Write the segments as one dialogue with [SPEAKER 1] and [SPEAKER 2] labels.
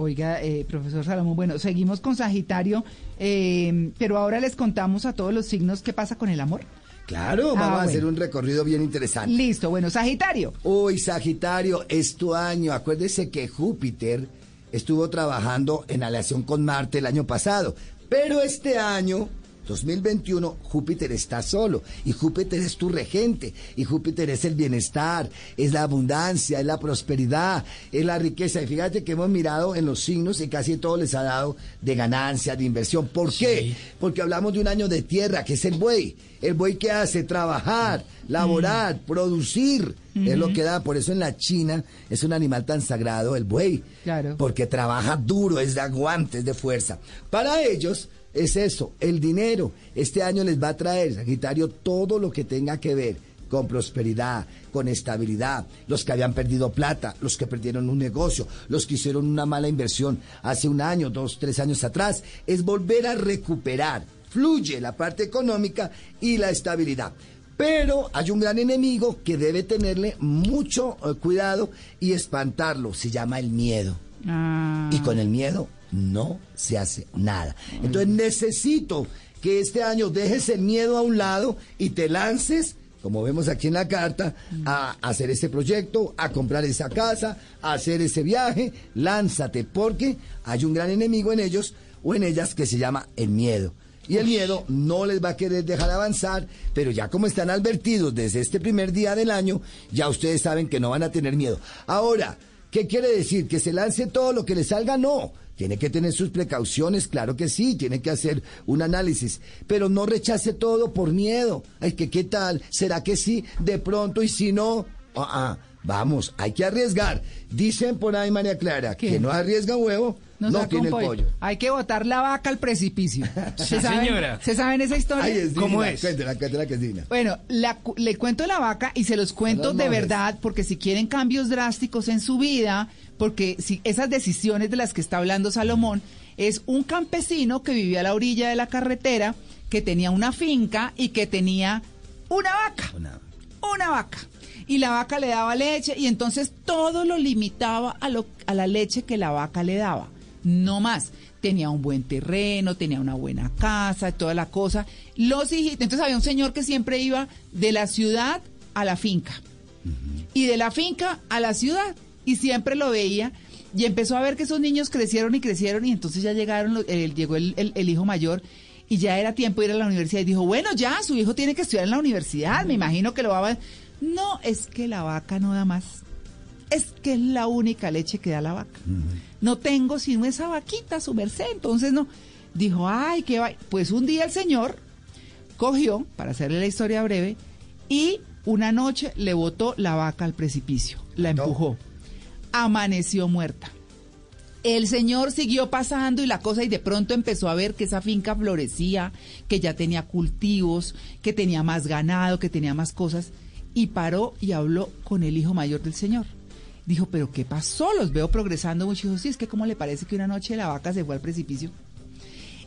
[SPEAKER 1] Oiga, eh, profesor Salomón, bueno, seguimos con Sagitario, eh, pero ahora les contamos a todos los signos qué pasa con el amor.
[SPEAKER 2] Claro,
[SPEAKER 1] Ah,
[SPEAKER 2] vamos a hacer un recorrido bien interesante.
[SPEAKER 1] Listo, bueno, Sagitario.
[SPEAKER 2] Uy, Sagitario, es tu año. Acuérdese que Júpiter estuvo trabajando en aleación con Marte el año pasado. Pero este año, 2021, Júpiter está solo. Y Júpiter es tu regente. Y Júpiter es el bienestar, es la abundancia, es la prosperidad, es la riqueza. Y fíjate que hemos mirado en los signos y casi todo les ha dado de ganancia, de inversión. ¿Por qué? Porque hablamos de un año de tierra, que es el buey. El buey que hace trabajar, laborar, producir. Es lo que da. Por eso en la China es un animal tan sagrado, el buey.
[SPEAKER 1] Claro.
[SPEAKER 2] Porque trabaja duro, es de aguante, es de fuerza. Para ellos es eso, el dinero. Este año les va a traer, Sagitario, todo lo que tenga que ver con prosperidad, con estabilidad, los que habían perdido plata, los que perdieron un negocio, los que hicieron una mala inversión hace un año, dos, tres años atrás, es volver a recuperar. Fluye la parte económica y la estabilidad. Pero hay un gran enemigo que debe tenerle mucho eh, cuidado y espantarlo. Se llama el miedo.
[SPEAKER 1] Ah,
[SPEAKER 2] Y con el miedo no se hace nada. Entonces necesito que este año dejes el miedo a un lado y te lances, como vemos aquí en la carta, a hacer este proyecto, a comprar esa casa, a hacer ese viaje. Lánzate, porque hay un gran enemigo en ellos o en ellas que se llama el miedo. Y el miedo no les va a querer dejar avanzar, pero ya como están advertidos desde este primer día del año, ya ustedes saben que no van a tener miedo. Ahora, ¿qué quiere decir? ¿Que se lance todo lo que le salga? No. Tiene que tener sus precauciones, claro que sí, tiene que hacer un análisis, pero no rechace todo por miedo. Ay, que qué tal, será que sí, de pronto y si no, ah, ah, vamos, hay que arriesgar. Dicen por ahí María Clara,
[SPEAKER 1] ¿Qué?
[SPEAKER 2] que no arriesga huevo, no,
[SPEAKER 1] saca
[SPEAKER 2] tiene el pollo.
[SPEAKER 1] Hay que botar la vaca al precipicio. ¿Se saben,
[SPEAKER 3] señora.
[SPEAKER 1] ¿Se saben esa historia?
[SPEAKER 2] Ay, es
[SPEAKER 3] ¿Cómo es?
[SPEAKER 2] Cuéntela, cuéntela que es divina.
[SPEAKER 1] Bueno, la le cuento la vaca y se los cuento de verdad, porque si quieren cambios drásticos en su vida, porque si esas decisiones de las que está hablando Salomón, es un campesino que vivía a la orilla de la carretera, que tenía una finca y que tenía una vaca
[SPEAKER 2] Una-
[SPEAKER 1] una vaca. Y la vaca le daba leche y entonces todo lo limitaba a, lo, a la leche que la vaca le daba. No más. Tenía un buen terreno, tenía una buena casa, toda la cosa. Los hijitos. Entonces había un señor que siempre iba de la ciudad a la finca. Y de la finca a la ciudad. Y siempre lo veía. Y empezó a ver que esos niños crecieron y crecieron. Y entonces ya llegaron, el- llegó el, el- el hijo mayor. Y ya era tiempo de ir a la universidad. Y dijo, bueno, ya, su hijo tiene que estudiar en la universidad. Me imagino que lo va a... No, es que la vaca no da más. Es que es la única leche que da la vaca. No tengo sino esa vaquita, su merced. Entonces no. Dijo, ay, qué va. Pues un día el señor cogió, para hacerle la historia breve, y una noche le botó la vaca al precipicio. La
[SPEAKER 2] No.
[SPEAKER 1] empujó. Amaneció muerta. El señor siguió pasando y la cosa y de pronto empezó a ver que esa finca florecía, que ya tenía cultivos, que tenía más ganado, que tenía más cosas y paró y habló con el hijo mayor del señor. Dijo, pero ¿qué pasó? Los veo progresando mucho. Dijo, sí, es que ¿cómo le parece que una noche la vaca se fue al precipicio?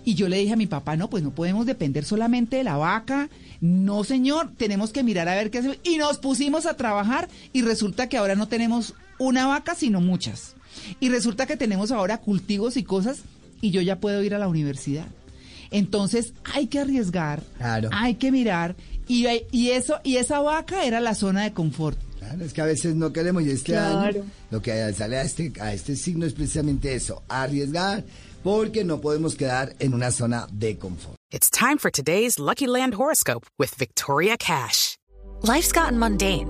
[SPEAKER 1] Y yo le dije a mi papá, no, pues no podemos depender solamente de la vaca. No, señor, tenemos que mirar a ver qué hacemos. Y nos pusimos a trabajar y resulta que ahora no tenemos una vaca, sino muchas. Y resulta que tenemos ahora cultivos y cosas y yo ya puedo ir a la universidad. Entonces hay que arriesgar,
[SPEAKER 2] Claro.
[SPEAKER 1] hay que mirar y, y eso y esa vaca era la zona de confort.
[SPEAKER 2] Claro, es que a veces no queremos y este
[SPEAKER 1] Claro.
[SPEAKER 2] año lo que sale a este, a este signo es precisamente eso, arriesgar, porque no podemos quedar en una zona de confort.
[SPEAKER 4] It's time for today's Lucky Land horoscope with Victoria Cash.
[SPEAKER 5] Life's gotten mundane,